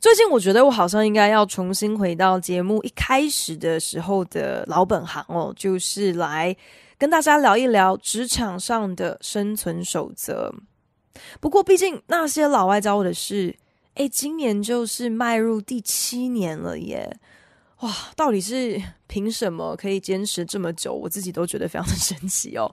最近我觉得我好像应该要重新回到节目一开始的时候的老本行哦，就是来跟大家聊一聊职场上的生存守则。不过毕竟那些老外教我的事，诶，今年就是迈入第七年了耶。哇，到底是凭什么可以坚持这么久？我自己都觉得非常的 神奇哦。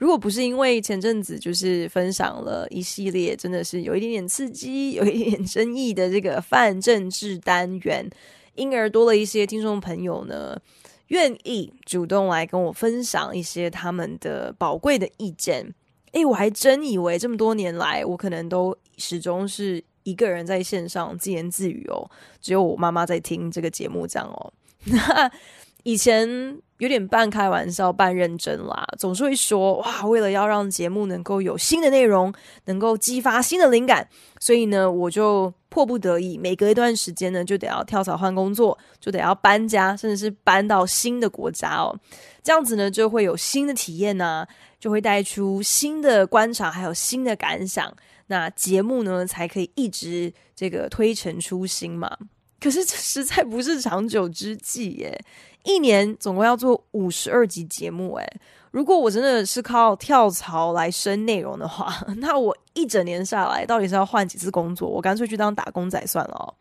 如果不是因为前阵子就是分享了一系列真的是有一点点刺激、有一点点争议的这个泛政治单元，因而多了一些听众朋友呢，愿意主动来跟我分享一些他们的宝贵的意见。诶，我还真以为这么多年来，我可能都始终是。一个人在线上自言自语哦，只有我妈妈在听这个节目，这样哦。那 以前有点半开玩笑半认真啦，总是会说哇，为了要让节目能够有新的内容，能够激发新的灵感，所以呢，我就迫不得已，每隔一段时间呢，就得要跳槽换工作，就得要搬家，甚至是搬到新的国家哦。这样子呢，就会有新的体验呐，就会带出新的观察，还有新的感想。那节目呢，才可以一直这个推陈出新嘛。可是这实在不是长久之计耶，一年总共要做五十二集节目诶。如果我真的是靠跳槽来生内容的话，那我一整年下来到底是要换几次工作？我干脆去当打工仔算了哦。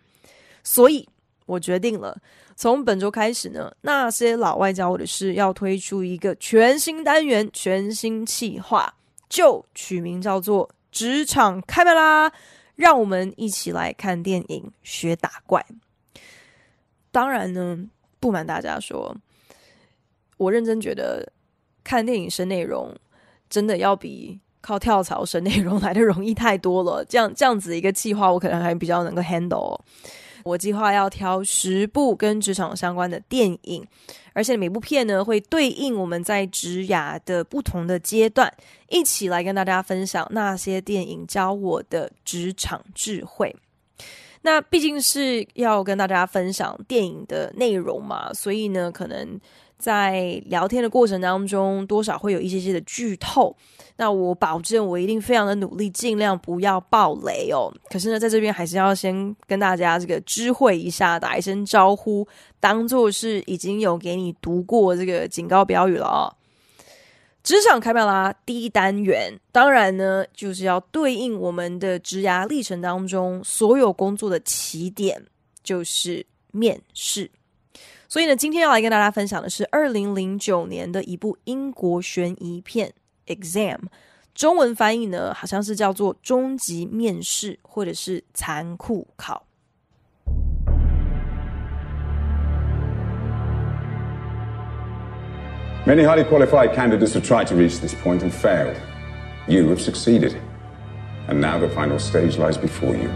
所以我决定了，从本周开始呢，那些老外教我的事要推出一个全新单元、全新企划，就取名叫做。职场开麦啦！让我们一起来看电影学打怪。当然呢，不瞒大家说，我认真觉得看电影生内容真的要比靠跳槽生内容来的容易太多了。这样这样子一个计划，我可能还比较能够 handle。我计划要挑十部跟职场相关的电影，而且每部片呢会对应我们在职涯的不同的阶段，一起来跟大家分享那些电影教我的职场智慧。那毕竟是要跟大家分享电影的内容嘛，所以呢，可能在聊天的过程当中，多少会有一些些的剧透。那我保证，我一定非常的努力，尽量不要爆雷哦。可是呢，在这边还是要先跟大家这个知会一下，打一声招呼，当做是已经有给你读过这个警告标语了哦。职场开麦啦！第一单元，当然呢，就是要对应我们的职涯历程当中所有工作的起点，就是面试。所以呢，今天要来跟大家分享的是二零零九年的一部英国悬疑片。Exam，中文翻译呢，好像是叫做“终极面试”或者是“残酷考”。Many highly qualified candidates have tried to reach this point and failed. You have succeeded, and now the final stage lies before you.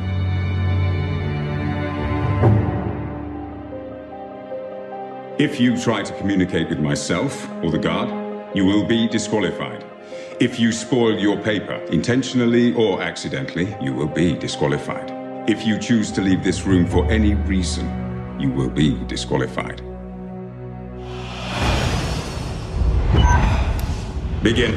If you try to communicate with myself or the guard, you will be disqualified. If you spoil your paper, intentionally or accidentally, you will be disqualified. If you choose to leave this room for any reason, you will be disqualified. Begin.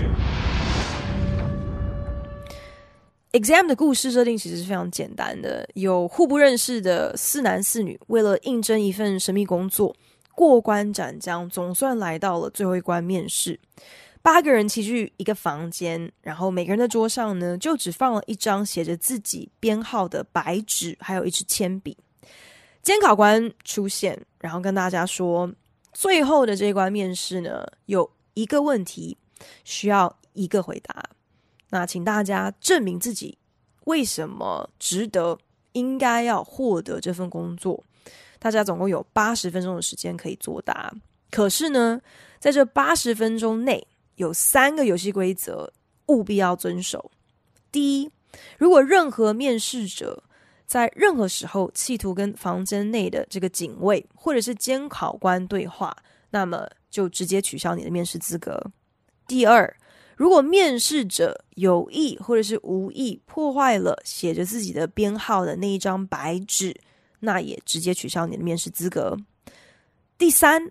Exam 的故事设定其实是非常简单的，有互不认识的四男四女，为了应征一份神秘工作，过关斩将，总算来到了最后一关面试。八个人齐聚一个房间，然后每个人的桌上呢，就只放了一张写着自己编号的白纸，还有一支铅笔。监考官出现，然后跟大家说，最后的这一关面试呢，有一个问题需要一个回答。那请大家证明自己为什么值得、应该要获得这份工作。大家总共有八十分钟的时间可以作答。可是呢，在这八十分钟内，有三个游戏规则，务必要遵守。第一，如果任何面试者在任何时候企图跟房间内的这个警卫或者是监考官对话，那么就直接取消你的面试资格。第二，如果面试者有意或者是无意破坏了写着自己的编号的那一张白纸，那也直接取消你的面试资格。第三，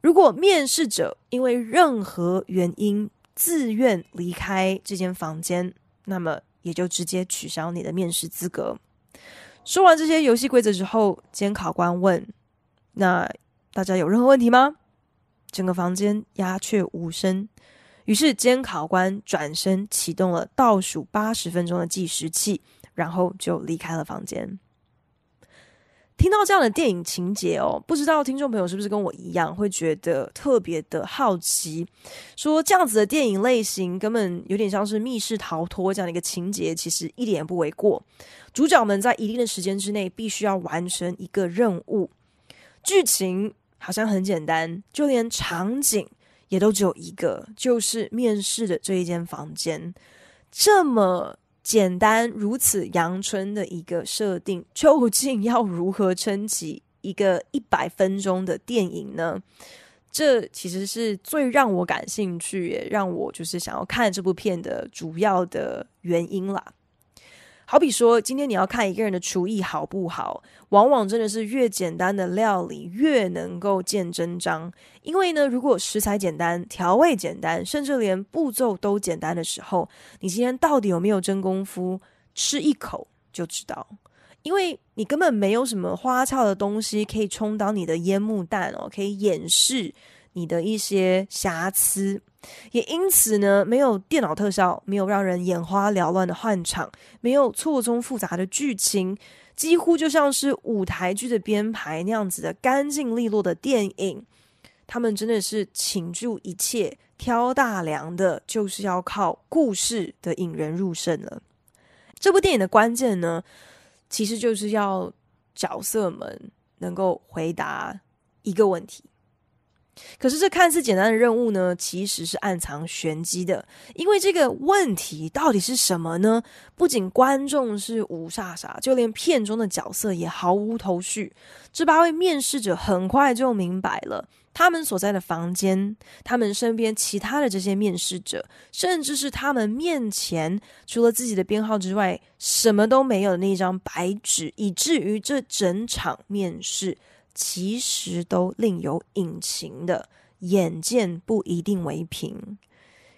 如果面试者因为任何原因自愿离开这间房间，那么也就直接取消你的面试资格。说完这些游戏规则之后，监考官问：“那大家有任何问题吗？”整个房间鸦雀无声。于是监考官转身启动了倒数八十分钟的计时器，然后就离开了房间。听到这样的电影情节哦，不知道听众朋友是不是跟我一样，会觉得特别的好奇？说这样子的电影类型根本有点像是密室逃脱这样的一个情节，其实一点也不为过。主角们在一定的时间之内必须要完成一个任务，剧情好像很简单，就连场景也都只有一个，就是面试的这一间房间。这么简单、如此阳春的一个设定，究竟要如何撑起一个一百分钟的电影呢？这其实是最让我感兴趣，也让我就是想要看这部片的主要的原因啦。好比说，今天你要看一个人的厨艺好不好，往往真的是越简单的料理越能够见真章。因为呢，如果食材简单、调味简单，甚至连步骤都简单的时候，你今天到底有没有真功夫，吃一口就知道。因为你根本没有什么花俏的东西可以充当你的烟幕弹哦，可以掩饰你的一些瑕疵。也因此呢，没有电脑特效，没有让人眼花缭乱的换场，没有错综复杂的剧情，几乎就像是舞台剧的编排那样子的干净利落的电影。他们真的是倾注一切，挑大梁的，就是要靠故事的引人入胜了。这部电影的关键呢，其实就是要角色们能够回答一个问题。可是这看似简单的任务呢，其实是暗藏玄机的。因为这个问题到底是什么呢？不仅观众是雾煞煞，就连片中的角色也毫无头绪。这八位面试者很快就明白了，他们所在的房间，他们身边其他的这些面试者，甚至是他们面前除了自己的编号之外，什么都没有的那一张白纸，以至于这整场面试。其实都另有隐情的，眼见不一定为凭。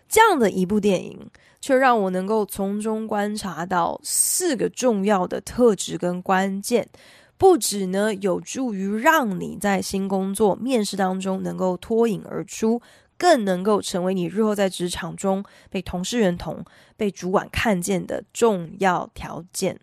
这样的一部电影，却让我能够从中观察到四个重要的特质跟关键，不止呢有助于让你在新工作面试当中能够脱颖而出，更能够成为你日后在职场中被同事认同、被主管看见的重要条件。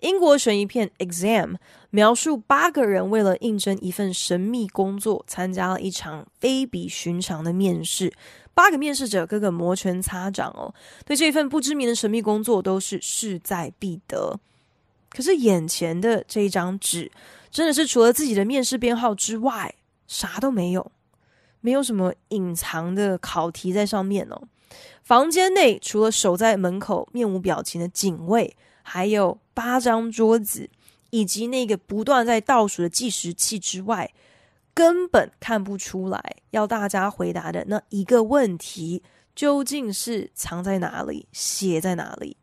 英国悬疑片《Exam》描述八个人为了应征一份神秘工作，参加了一场非比寻常的面试。八个面试者个个摩拳擦掌哦，对这份不知名的神秘工作都是势在必得。可是眼前的这一张纸，真的是除了自己的面试编号之外，啥都没有，没有什么隐藏的考题在上面哦。房间内除了守在门口面无表情的警卫。还有八张桌子，以及那个不断在倒数的计时器之外，根本看不出来要大家回答的那一个问题究竟是藏在哪里，写在哪里。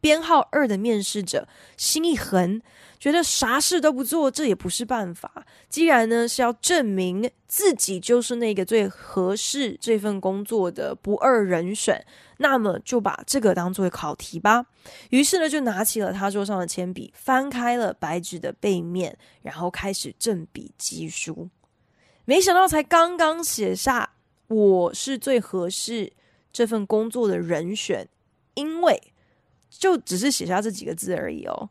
编号二的面试者心一横，觉得啥事都不做，这也不是办法。既然呢是要证明自己就是那个最合适这份工作的不二人选，那么就把这个当作考题吧。于是呢，就拿起了他桌上的铅笔，翻开了白纸的背面，然后开始正笔疾书。没想到，才刚刚写下“我是最合适这份工作的人选”，因为。就只是写下这几个字而已哦。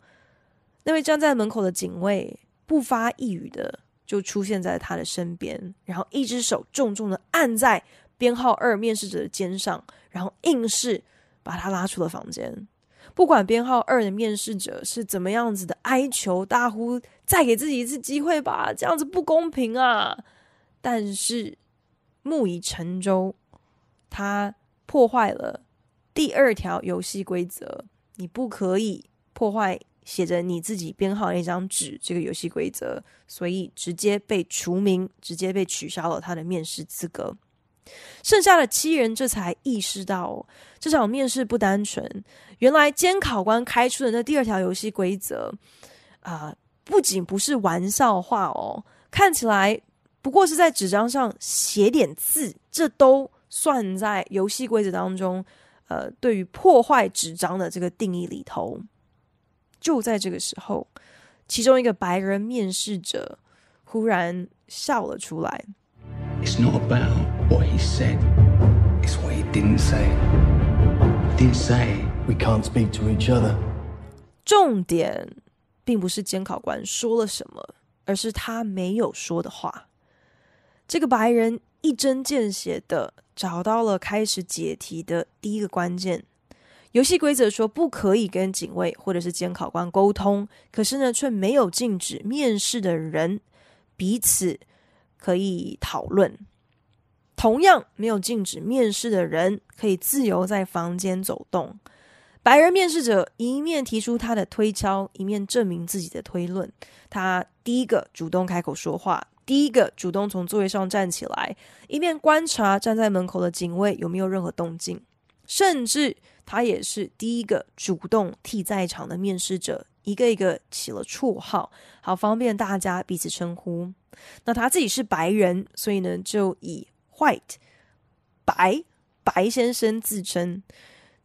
那位站在门口的警卫不发一语的就出现在他的身边，然后一只手重重的按在编号二面试者的肩上，然后硬是把他拉出了房间。不管编号二的面试者是怎么样子的哀求大呼，再给自己一次机会吧，这样子不公平啊！但是木已成舟，他破坏了。第二条游戏规则，你不可以破坏写着你自己编号那张纸这个游戏规则，所以直接被除名，直接被取消了他的面试资格。剩下的七人这才意识到，这场面试不单纯。原来监考官开出的那第二条游戏规则啊，不仅不是玩笑话哦，看起来不过是在纸张上写点字，这都算在游戏规则当中。呃，对于破坏纸张的这个定义里头，就在这个时候，其中一个白人面试者忽然笑了出来。It's not about what he said, is what he didn't say. He didn't say we can't speak to each other. 重点并不是监考官说了什么，而是他没有说的话。这个白人一针见血的找到了开始解题的第一个关键。游戏规则说不可以跟警卫或者是监考官沟通，可是呢，却没有禁止面试的人彼此可以讨论。同样没有禁止面试的人可以自由在房间走动。白人面试者一面提出他的推敲，一面证明自己的推论。他第一个主动开口说话。第一个主动从座位上站起来，一面观察站在门口的警卫有没有任何动静，甚至他也是第一个主动替在场的面试者一个一个起了绰号，好方便大家彼此称呼。那他自己是白人，所以呢就以 White 白白先生自称。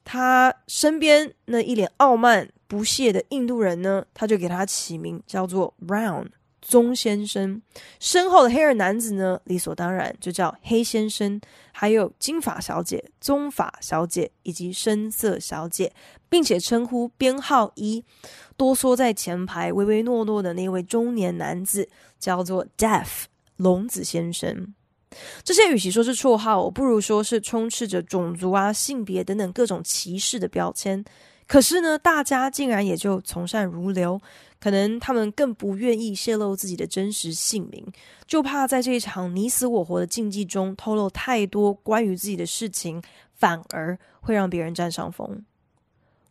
他身边那一脸傲慢不屑的印度人呢，他就给他起名叫做 Brown。棕先生，身后的黑人男子呢，理所当然就叫黑先生。还有金发小姐、棕发小姐以及深色小姐，并且称呼编号一，多缩在前排唯唯诺诺的那位中年男子叫做 Deaf 聋子先生。这些与其说是绰号，不如说是充斥着种族啊、性别等等各种歧视的标签。可是呢，大家竟然也就从善如流。可能他们更不愿意泄露自己的真实姓名，就怕在这一场你死我活的竞技中透露太多关于自己的事情，反而会让别人占上风。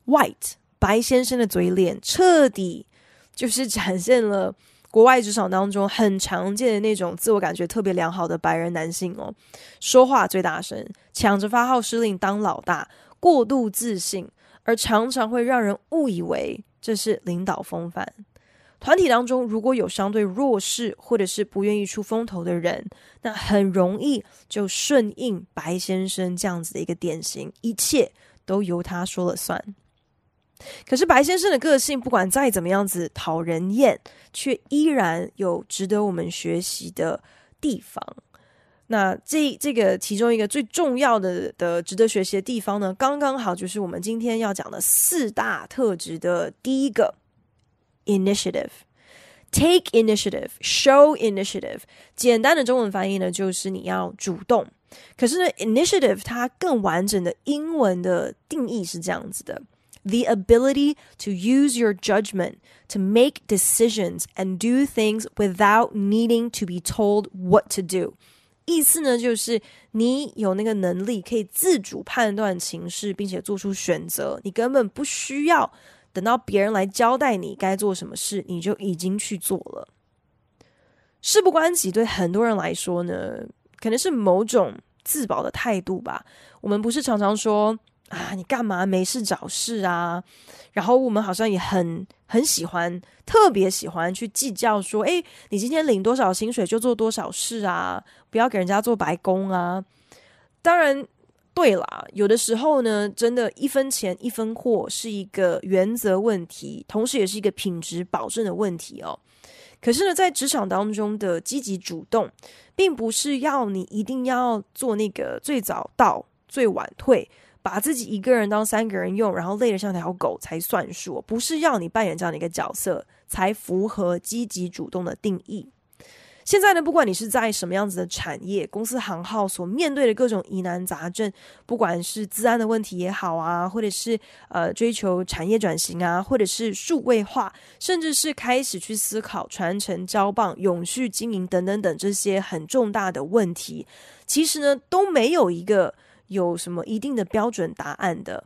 White 白先生的嘴脸彻底就是展现了国外职场当中很常见的那种自我感觉特别良好的白人男性哦，说话最大声，抢着发号施令当老大，过度自信，而常常会让人误以为。这是领导风范。团体当中如果有相对弱势或者是不愿意出风头的人，那很容易就顺应白先生这样子的一个典型，一切都由他说了算。可是白先生的个性不管再怎么样子讨人厌，却依然有值得我们学习的地方。那这这个其中一个最重要的的值得学习的地方呢，刚刚好就是我们今天要讲的四大特质的第一个，initiative，take initiative，show initiative。简单的中文翻译呢，就是你要主动。可是呢，initiative 它更完整的英文的定义是这样子的：the ability to use your judgment to make decisions and do things without needing to be told what to do。意思呢，就是你有那个能力，可以自主判断情势，并且做出选择。你根本不需要等到别人来交代你该做什么事，你就已经去做了。事不关己，对很多人来说呢，可能是某种自保的态度吧。我们不是常常说啊，你干嘛没事找事啊？然后我们好像也很很喜欢，特别喜欢去计较说，诶，你今天领多少薪水就做多少事啊，不要给人家做白工啊。当然，对啦，有的时候呢，真的，一分钱一分货是一个原则问题，同时也是一个品质保证的问题哦。可是呢，在职场当中的积极主动，并不是要你一定要做那个最早到、最晚退。把自己一个人当三个人用，然后累得像条狗才算数，不是要你扮演这样的一个角色才符合积极主动的定义。现在呢，不管你是在什么样子的产业、公司行号所面对的各种疑难杂症，不管是资安的问题也好啊，或者是呃追求产业转型啊，或者是数位化，甚至是开始去思考传承交棒、永续经营等等等这些很重大的问题，其实呢都没有一个。有什么一定的标准答案的？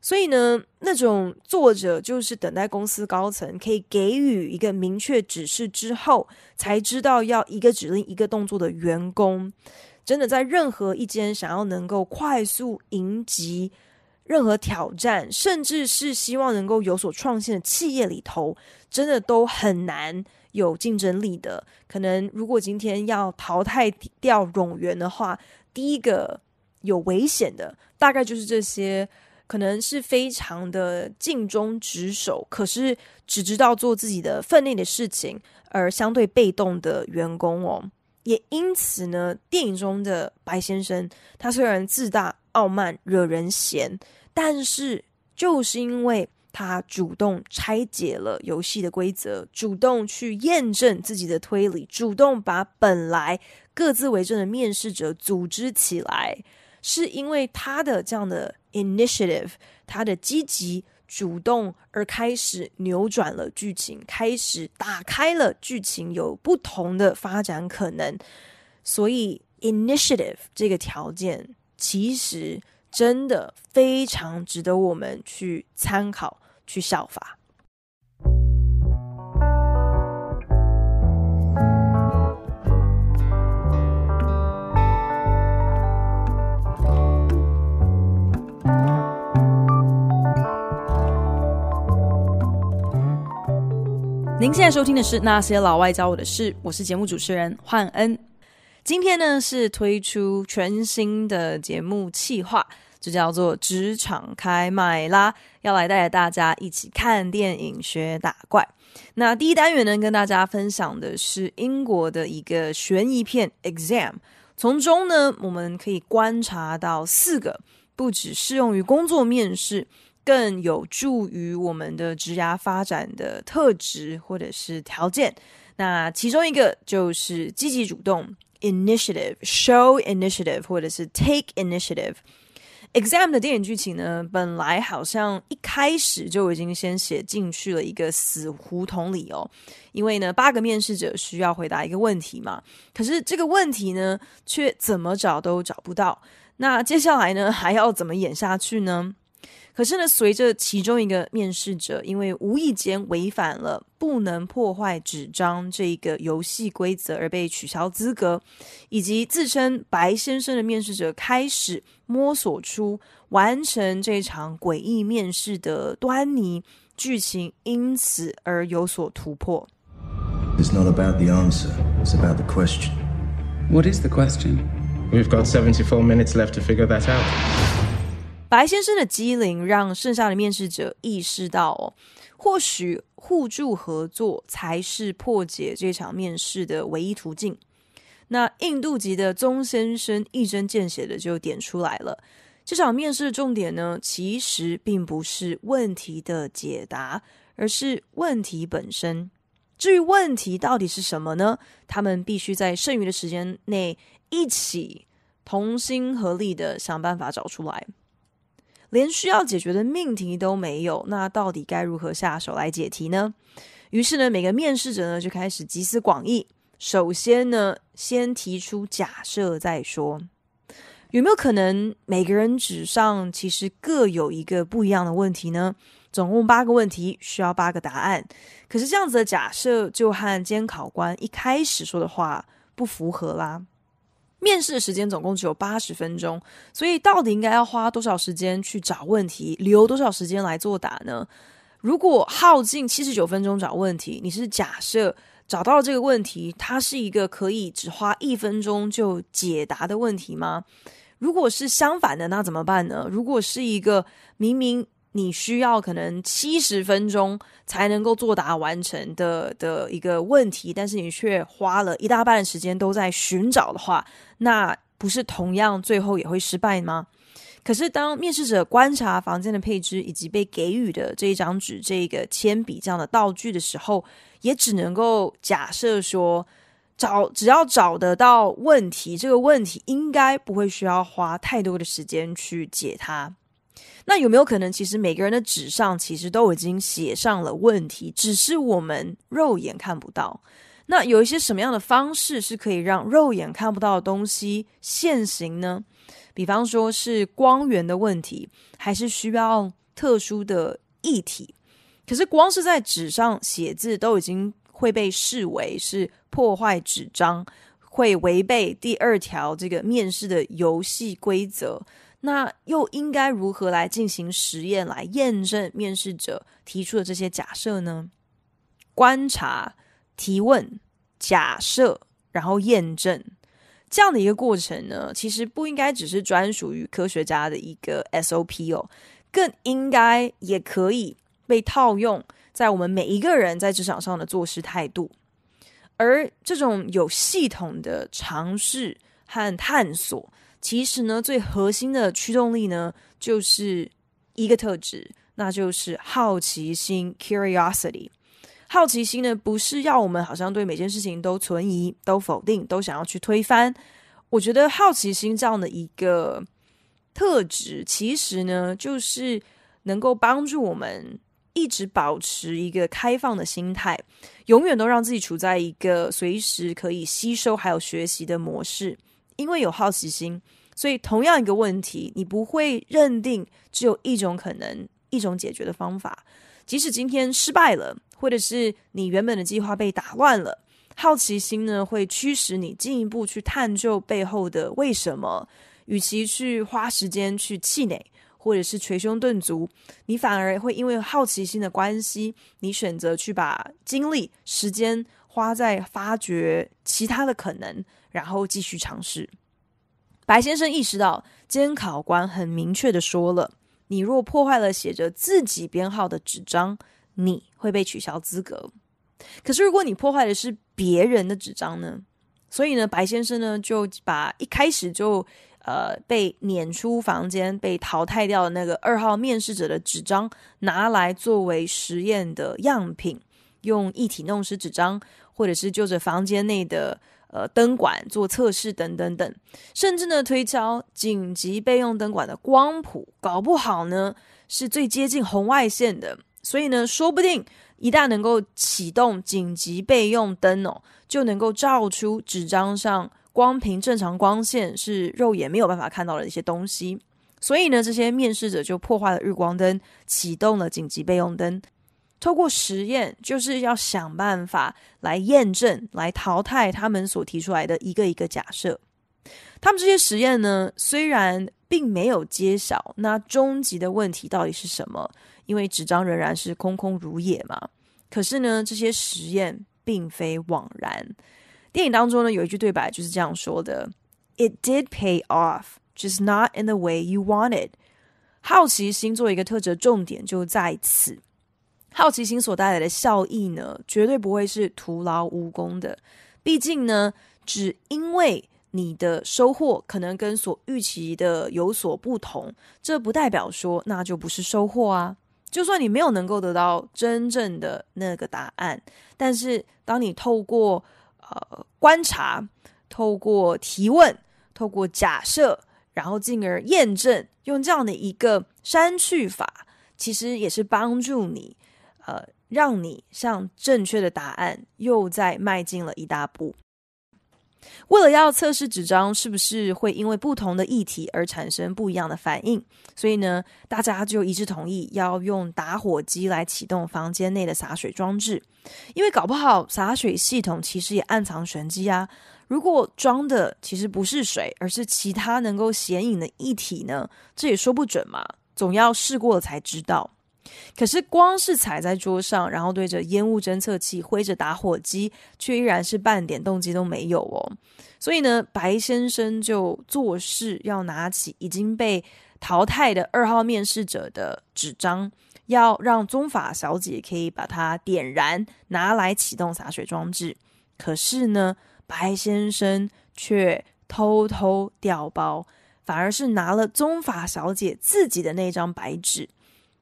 所以呢，那种作者就是等待公司高层可以给予一个明确指示之后，才知道要一个指令一个动作的员工，真的在任何一间想要能够快速迎击任何挑战，甚至是希望能够有所创新的企业里头，真的都很难有竞争力的。可能如果今天要淘汰掉冗员的话，第一个有危险的，大概就是这些。可能是非常的尽忠职守，可是只知道做自己的分内的事情，而相对被动的员工哦。也因此呢，电影中的白先生，他虽然自大傲慢、惹人嫌，但是就是因为他主动拆解了游戏的规则，主动去验证自己的推理，主动把本来各自为政的面试者组织起来。是因为他的这样的 initiative，他的积极主动而开始扭转了剧情，开始打开了剧情有不同的发展可能。所以 initiative 这个条件其实真的非常值得我们去参考、去效法。您现在收听的是《那些老外教我的事》，我是节目主持人焕恩。今天呢是推出全新的节目企划，就叫做“职场开麦啦”，要来带着大家一起看电影学打怪。那第一单元呢，跟大家分享的是英国的一个悬疑片《Exam》，从中呢我们可以观察到四个不只适用于工作面试。更有助于我们的职涯发展的特质或者是条件，那其中一个就是积极主动 （initiative），show initiative，或者是 take initiative。Exam 的电影剧情呢，本来好像一开始就已经先写进去了一个死胡同里哦，因为呢，八个面试者需要回答一个问题嘛，可是这个问题呢，却怎么找都找不到。那接下来呢，还要怎么演下去呢？可是呢，随着其中一个面试者因为无意间违反了不能破坏纸张这个游戏规则而被取消资格，以及自称白先生的面试者开始摸索出完成这场诡异面试的端倪，剧情因此而有所突破。It's not about the answer, it's about the question. What is the question? We've got 74 minutes left to figure that out. 白先生的机灵让剩下的面试者意识到，哦，或许互助合作才是破解这场面试的唯一途径。那印度籍的宗先生一针见血的就点出来了，这场面试的重点呢，其实并不是问题的解答，而是问题本身。至于问题到底是什么呢？他们必须在剩余的时间内一起同心合力的想办法找出来。连需要解决的命题都没有，那到底该如何下手来解题呢？于是呢，每个面试者呢就开始集思广益。首先呢，先提出假设再说。有没有可能每个人纸上其实各有一个不一样的问题呢？总共八个问题，需要八个答案。可是这样子的假设就和监考官一开始说的话不符合啦。面试的时间总共只有八十分钟，所以到底应该要花多少时间去找问题，留多少时间来作答呢？如果耗尽七十九分钟找问题，你是假设找到这个问题，它是一个可以只花一分钟就解答的问题吗？如果是相反的，那怎么办呢？如果是一个明明你需要可能七十分钟才能够作答完成的的一个问题，但是你却花了一大半的时间都在寻找的话，那不是同样最后也会失败吗？可是当面试者观察房间的配置以及被给予的这一张纸、这个铅笔这样的道具的时候，也只能够假设说，找只要找得到问题，这个问题应该不会需要花太多的时间去解它。那有没有可能，其实每个人的纸上其实都已经写上了问题，只是我们肉眼看不到？那有一些什么样的方式是可以让肉眼看不到的东西现形呢？比方说是光源的问题，还是需要特殊的议题。可是光是在纸上写字都已经会被视为是破坏纸张，会违背第二条这个面试的游戏规则。那又应该如何来进行实验来验证面试者提出的这些假设呢？观察、提问、假设，然后验证这样的一个过程呢，其实不应该只是专属于科学家的一个 SOP 哦，更应该也可以被套用在我们每一个人在职场上的做事态度。而这种有系统的尝试和探索。其实呢，最核心的驱动力呢，就是一个特质，那就是好奇心 （curiosity）。好奇心呢，不是要我们好像对每件事情都存疑、都否定、都想要去推翻。我觉得好奇心这样的一个特质，其实呢，就是能够帮助我们一直保持一个开放的心态，永远都让自己处在一个随时可以吸收还有学习的模式。因为有好奇心，所以同样一个问题，你不会认定只有一种可能、一种解决的方法。即使今天失败了，或者是你原本的计划被打乱了，好奇心呢，会驱使你进一步去探究背后的为什么。与其去花时间去气馁，或者是捶胸顿足，你反而会因为好奇心的关系，你选择去把精力、时间花在发掘其他的可能。然后继续尝试。白先生意识到，监考官很明确的说了：“你若破坏了写着自己编号的纸张，你会被取消资格。可是，如果你破坏的是别人的纸张呢？所以呢，白先生呢就把一开始就呃被撵出房间、被淘汰掉的那个二号面试者的纸张拿来作为实验的样品，用液体弄湿纸张，或者是就着房间内的。”呃，灯管做测试等等等，甚至呢推敲紧急备用灯管的光谱，搞不好呢是最接近红外线的，所以呢，说不定一旦能够启动紧急备用灯哦，就能够照出纸张上光凭正常光线是肉眼没有办法看到的一些东西，所以呢，这些面试者就破坏了日光灯，启动了紧急备用灯。透过实验，就是要想办法来验证、来淘汰他们所提出来的一个一个假设。他们这些实验呢，虽然并没有揭晓那终极的问题到底是什么，因为纸张仍然是空空如也嘛。可是呢，这些实验并非枉然。电影当中呢，有一句对白就是这样说的：“It did pay off, just not in the way you wanted。”好奇心作为一个特质，重点就在此。好奇心所带来的效益呢，绝对不会是徒劳无功的。毕竟呢，只因为你的收获可能跟所预期的有所不同，这不代表说那就不是收获啊。就算你没有能够得到真正的那个答案，但是当你透过呃观察、透过提问、透过假设，然后进而验证，用这样的一个删去法，其实也是帮助你。呃，让你向正确的答案又再迈进了一大步。为了要测试纸张是不是会因为不同的议题而产生不一样的反应，所以呢，大家就一致同意要用打火机来启动房间内的洒水装置。因为搞不好洒水系统其实也暗藏玄机啊！如果装的其实不是水，而是其他能够显影的液体呢？这也说不准嘛，总要试过了才知道。可是，光是踩在桌上，然后对着烟雾侦测器挥着打火机，却依然是半点动机都没有哦。所以呢，白先生就作势要拿起已经被淘汰的二号面试者的纸张，要让宗法小姐可以把它点燃，拿来启动洒水装置。可是呢，白先生却偷偷调包，反而是拿了宗法小姐自己的那张白纸。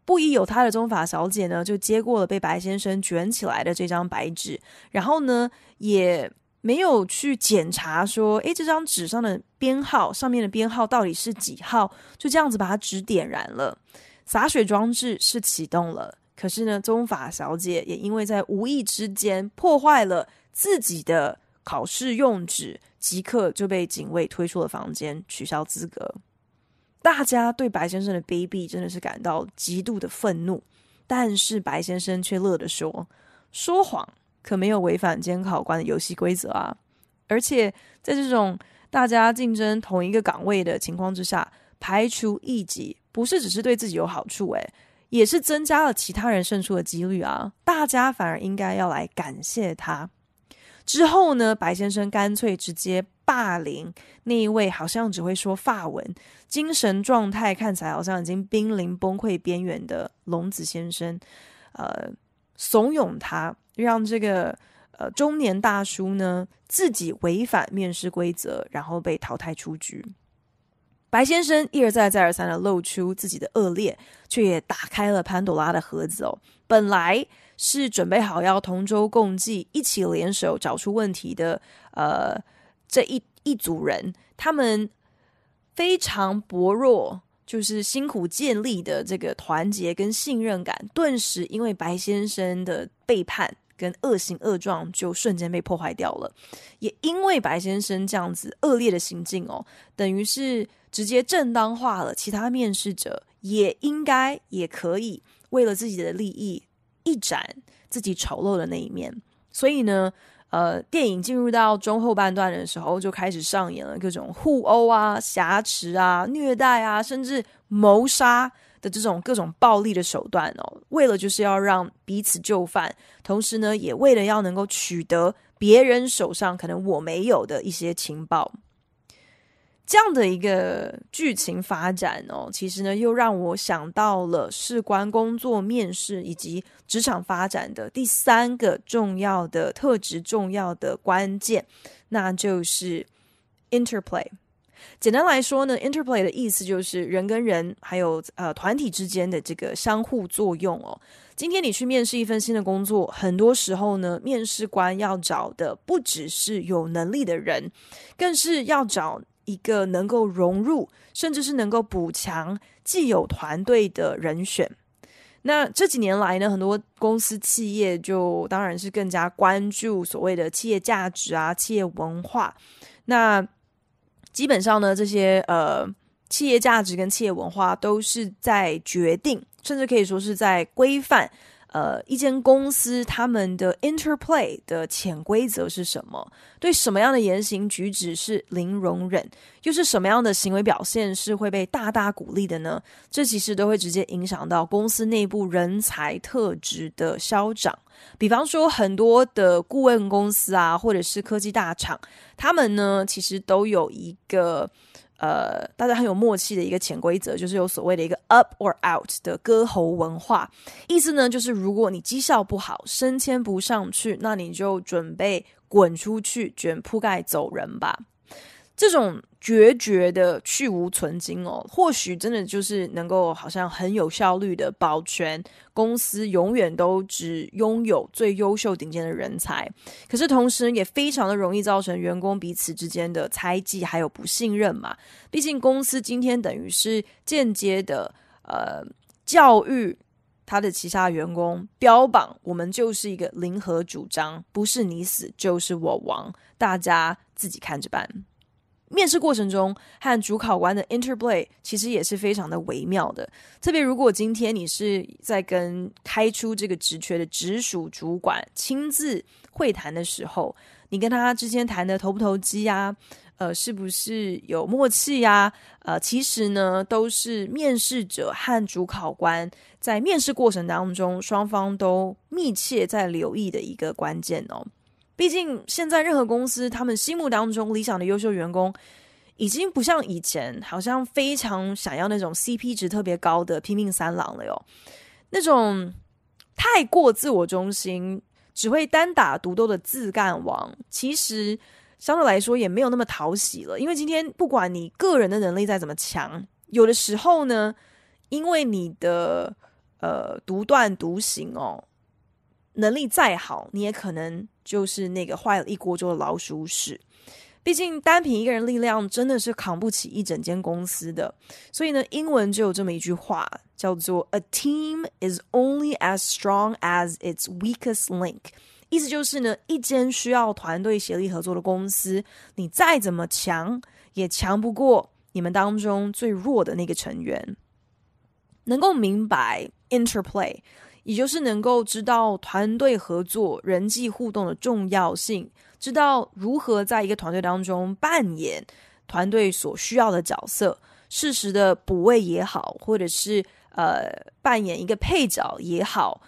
不疑有他的宗法小姐呢，就接过了被白先生卷起来的这张白纸，然后呢，也没有去检查说，诶，这张纸上的编号，上面的编号到底是几号？就这样子把它纸点燃了，洒水装置是启动了，可是呢，宗法小姐也因为在无意之间破坏了自己的考试用纸，即刻就被警卫推出了房间，取消资格。大家对白先生的卑鄙真的是感到极度的愤怒，但是白先生却乐地说：“说谎可没有违反监考官的游戏规则啊！而且在这种大家竞争同一个岗位的情况之下，排除异己不是只是对自己有好处，诶，也是增加了其他人胜出的几率啊！大家反而应该要来感谢他。”之后呢，白先生干脆直接霸凌那一位好像只会说法文、精神状态看起来好像已经濒临崩溃边缘的龙子先生，呃，怂恿他让这个呃中年大叔呢自己违反面试规则，然后被淘汰出局。白先生一而再、再而三的露出自己的恶劣，却也打开了潘朵拉的盒子哦。本来。是准备好要同舟共济，一起联手找出问题的，呃，这一一组人，他们非常薄弱，就是辛苦建立的这个团结跟信任感，顿时因为白先生的背叛跟恶行恶状，就瞬间被破坏掉了。也因为白先生这样子恶劣的行径哦，等于是直接正当化了其他面试者，也应该也可以为了自己的利益。一展自己丑陋的那一面，所以呢，呃，电影进入到中后半段的时候，就开始上演了各种互殴啊、挟持啊、虐待啊，甚至谋杀的这种各种暴力的手段哦。为了就是要让彼此就范，同时呢，也为了要能够取得别人手上可能我没有的一些情报。这样的一个剧情发展哦，其实呢，又让我想到了事关工作面试以及职场发展的第三个重要的特质、重要的关键，那就是 interplay。简单来说呢，interplay 的意思就是人跟人还有呃团体之间的这个相互作用哦。今天你去面试一份新的工作，很多时候呢，面试官要找的不只是有能力的人，更是要找。一个能够融入，甚至是能够补强既有团队的人选。那这几年来呢，很多公司企业就当然是更加关注所谓的企业价值啊、企业文化。那基本上呢，这些呃企业价值跟企业文化都是在决定，甚至可以说是在规范。呃，一间公司他们的 interplay 的潜规则是什么？对什么样的言行举止是零容忍？又是什么样的行为表现是会被大大鼓励的呢？这其实都会直接影响到公司内部人才特质的消长。比方说，很多的顾问公司啊，或者是科技大厂，他们呢，其实都有一个。呃，大家很有默契的一个潜规则，就是有所谓的一个 up or out 的歌喉文化，意思呢，就是如果你绩效不好，升迁不上去，那你就准备滚出去，卷铺盖走人吧。这种决绝的去无存菁哦，或许真的就是能够好像很有效率的保全公司永远都只拥有最优秀顶尖的人才。可是同时也非常的容易造成员工彼此之间的猜忌还有不信任嘛。毕竟公司今天等于是间接的呃教育他的旗下员工，标榜我们就是一个零和主张，不是你死就是我亡，大家自己看着办。面试过程中和主考官的 interplay 其实也是非常的微妙的，特别如果今天你是在跟开出这个职缺的直属主管亲自会谈的时候，你跟他之间谈的投不投机呀？呃，是不是有默契呀？呃，其实呢，都是面试者和主考官在面试过程当中双方都密切在留意的一个关键哦。毕竟，现在任何公司，他们心目当中理想的优秀员工，已经不像以前，好像非常想要那种 CP 值特别高的拼命三郎了哟。那种太过自我中心、只会单打独斗的自干王，其实相对来说也没有那么讨喜了。因为今天，不管你个人的能力再怎么强，有的时候呢，因为你的呃独断独行哦。能力再好，你也可能就是那个坏了一锅粥的老鼠屎。毕竟单凭一个人力量真的是扛不起一整间公司的。所以呢，英文就有这么一句话，叫做 “A team is only as strong as its weakest link”。意思就是呢，一间需要团队协力合作的公司，你再怎么强，也强不过你们当中最弱的那个成员，能够明白 interplay，也就是能够知道团队合作、人际互动的重要性，知道如何在一个团队当中扮演团队所需要的角色，适时的补位也好，或者是呃扮演一个配角也好，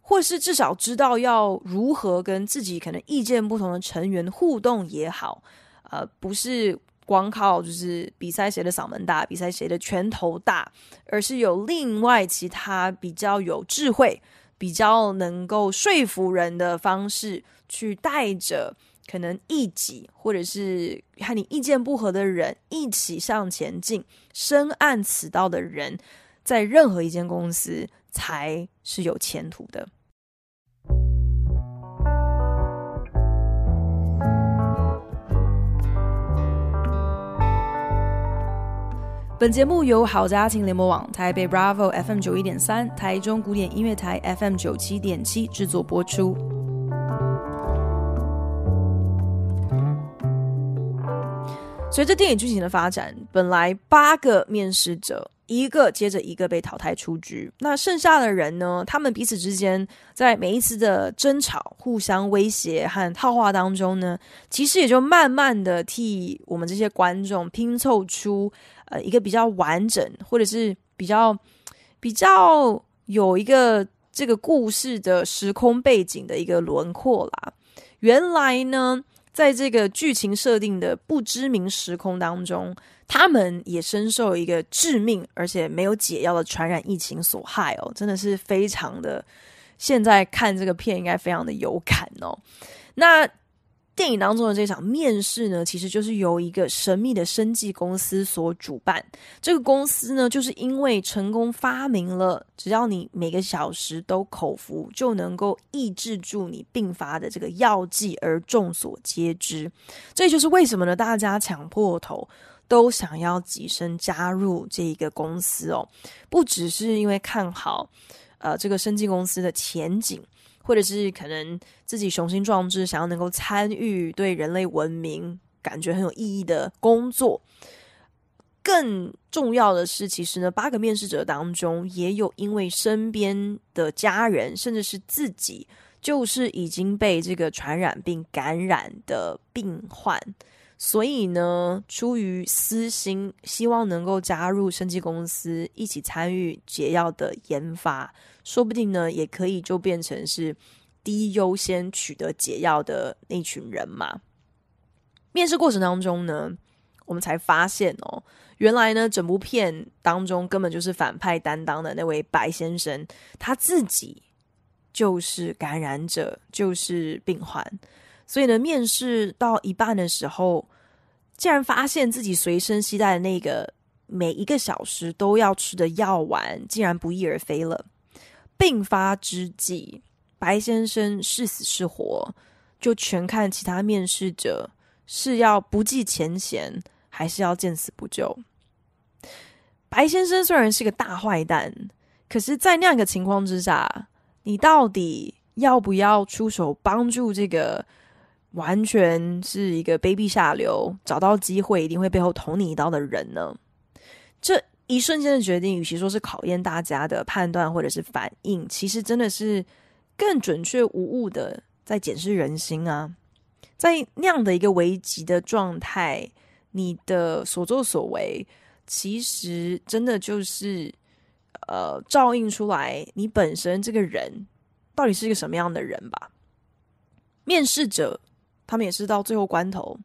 或是至少知道要如何跟自己可能意见不同的成员互动也好，呃，不是。光靠就是比赛谁的嗓门大，比赛谁的拳头大，而是有另外其他比较有智慧、比较能够说服人的方式，去带着可能异己或者是和你意见不合的人一起向前进。深谙此道的人，在任何一间公司才是有前途的。本节目由好家庭联盟网、台北 Bravo FM 九一点三、台中古典音乐台 FM 九七点七制作播出。随着电影剧情的发展，本来八个面试者。一个接着一个被淘汰出局，那剩下的人呢？他们彼此之间在每一次的争吵、互相威胁和套话当中呢，其实也就慢慢的替我们这些观众拼凑出呃一个比较完整，或者是比较比较有一个这个故事的时空背景的一个轮廓啦。原来呢，在这个剧情设定的不知名时空当中。他们也深受一个致命而且没有解药的传染疫情所害哦，真的是非常的。现在看这个片应该非常的有感哦。那电影当中的这场面试呢，其实就是由一个神秘的生技公司所主办。这个公司呢，就是因为成功发明了只要你每个小时都口服就能够抑制住你病发的这个药剂而众所皆知。这就是为什么呢？大家抢破头。都想要跻身加入这一个公司哦，不只是因为看好呃这个生技公司的前景，或者是可能自己雄心壮志，想要能够参与对人类文明感觉很有意义的工作。更重要的是，其实呢，八个面试者当中也有因为身边的家人，甚至是自己，就是已经被这个传染病感染的病患。所以呢，出于私心，希望能够加入生技公司，一起参与解药的研发，说不定呢，也可以就变成是第一优先取得解药的那群人嘛。面试过程当中呢，我们才发现哦，原来呢，整部片当中根本就是反派担当的那位白先生，他自己就是感染者，就是病患。所以呢，面试到一半的时候，竟然发现自己随身携带的那个每一个小时都要吃的药丸，竟然不翼而飞了。病发之际，白先生是死是活，就全看其他面试者是要不计前嫌，还是要见死不救。白先生虽然是个大坏蛋，可是，在那样一个情况之下，你到底要不要出手帮助这个？完全是一个卑鄙下流，找到机会一定会背后捅你一刀的人呢。这一瞬间的决定，与其说是考验大家的判断或者是反应，其实真的是更准确无误的在检视人心啊。在那样的一个危急的状态，你的所作所为，其实真的就是呃，照应出来你本身这个人到底是一个什么样的人吧。面试者。他们也是到最后关头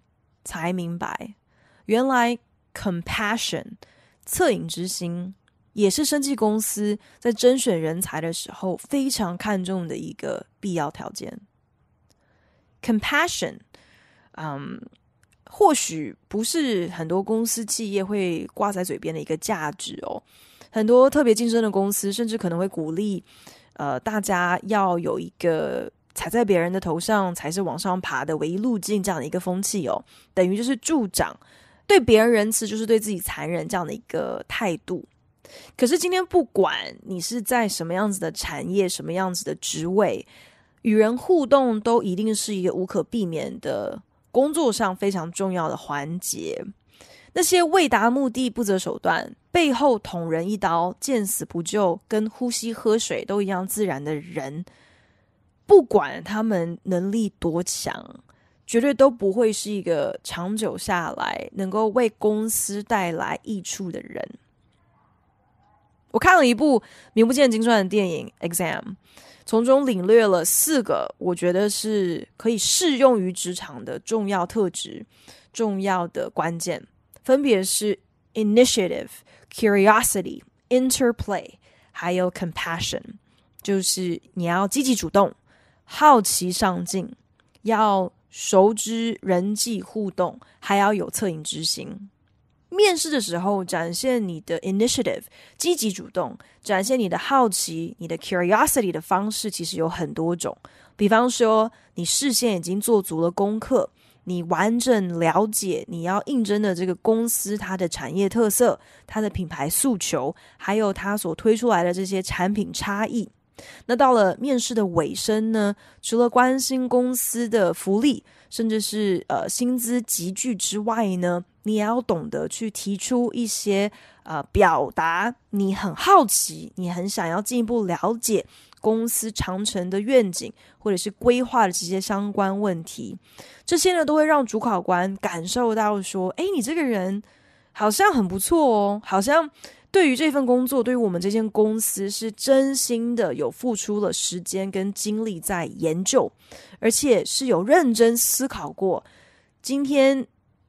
才明白，原来 compassion 恻隐之心也是生技公司在甄选人才的时候非常看重的一个必要条件。compassion，嗯，或许不是很多公司企业会挂在嘴边的一个价值哦。很多特别竞争的公司甚至可能会鼓励，呃，大家要有一个。踩在别人的头上才是往上爬的唯一路径，这样的一个风气哦，等于就是助长对别人仁慈就是对自己残忍这样的一个态度。可是今天不管你是在什么样子的产业、什么样子的职位，与人互动都一定是一个无可避免的工作上非常重要的环节。那些为达目的不择手段、背后捅人一刀、见死不救、跟呼吸喝水都一样自然的人，不管他们能力多强，绝对都不会是一个长久下来能够为公司带来益处的人。我看了一部名不见经传的电影《Exam》，从中领略了四个我觉得是可以适用于职场的重要特质、重要的关键。分别是 initiative、curiosity、interplay，还有 compassion，就是你要积极主动、好奇上进，要熟知人际互动，还要有恻隐之心。面试的时候，展现你的 initiative，积极主动；展现你的好奇、你的 curiosity 的方式，其实有很多种。比方说，你事先已经做足了功课。你完整了解你要应征的这个公司，它的产业特色、它的品牌诉求，还有它所推出来的这些产品差异。那到了面试的尾声呢，除了关心公司的福利，甚至是呃薪资集聚之外呢，你也要懂得去提出一些呃表达你很好奇，你很想要进一步了解公司长程的愿景，或者是规划的这些相关问题，这些呢都会让主考官感受到说，诶，你这个人好像很不错哦，好像对于这份工作，对于我们这间公司是真心的有付出了时间跟精力在研究，而且是有认真思考过。今天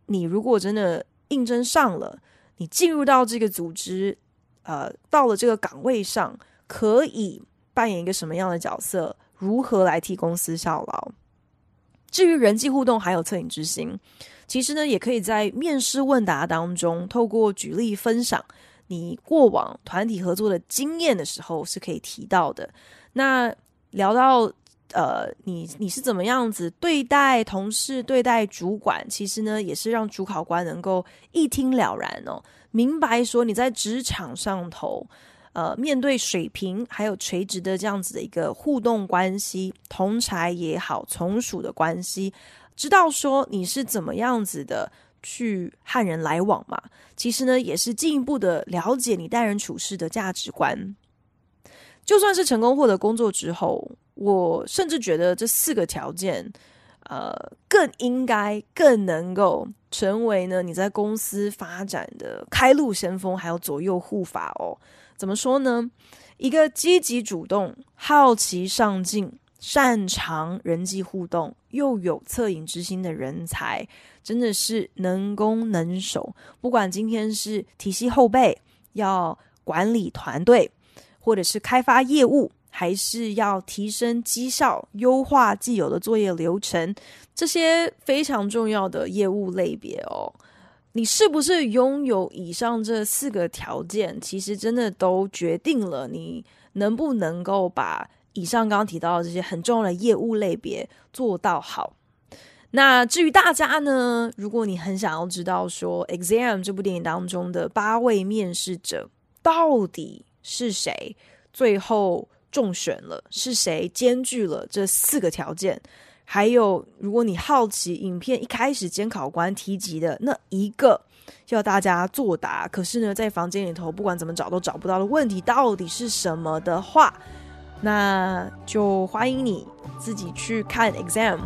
你如果真的应征上了，你进入到这个组织，呃，到了这个岗位上，可以。扮演一个什么样的角色？如何来替公司效劳？至于人际互动，还有恻隐之心，其实呢，也可以在面试问答当中，透过举例分享你过往团体合作的经验的时候，是可以提到的。那聊到呃，你你是怎么样子对待同事、对待主管？其实呢，也是让主考官能够一听了然哦，明白说你在职场上头。呃，面对水平还有垂直的这样子的一个互动关系，同才也好，从属的关系，知道说你是怎么样子的去和人来往嘛？其实呢，也是进一步的了解你待人处事的价值观。就算是成功获得工作之后，我甚至觉得这四个条件，呃，更应该更能够成为呢你在公司发展的开路先锋，还有左右护法哦。怎么说呢？一个积极主动、好奇上进、擅长人际互动，又有恻隐之心的人才，真的是能攻能守。不管今天是体系后备，要管理团队，或者是开发业务，还是要提升绩效、优化既有的作业流程，这些非常重要的业务类别哦。你是不是拥有以上这四个条件？其实真的都决定了你能不能够把以上刚刚提到的这些很重要的业务类别做到好。那至于大家呢？如果你很想要知道说《Exam》这部电影当中的八位面试者到底是谁，最后中选了，是谁兼具了这四个条件？还有，如果你好奇影片一开始监考官提及的那一个要大家作答，可是呢，在房间里头不管怎么找都找不到的问题到底是什么的话，那就欢迎你自己去看 exam，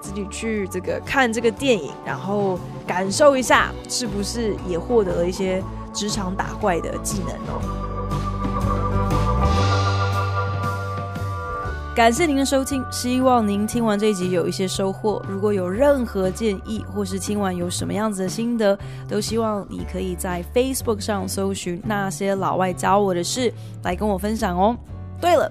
自己去这个看这个电影，然后感受一下是不是也获得了一些职场打怪的技能哦。感谢您的收听，希望您听完这一集有一些收获。如果有任何建议，或是听完有什么样子的心得，都希望你可以在 Facebook 上搜寻那些老外教我的事，来跟我分享哦。对了，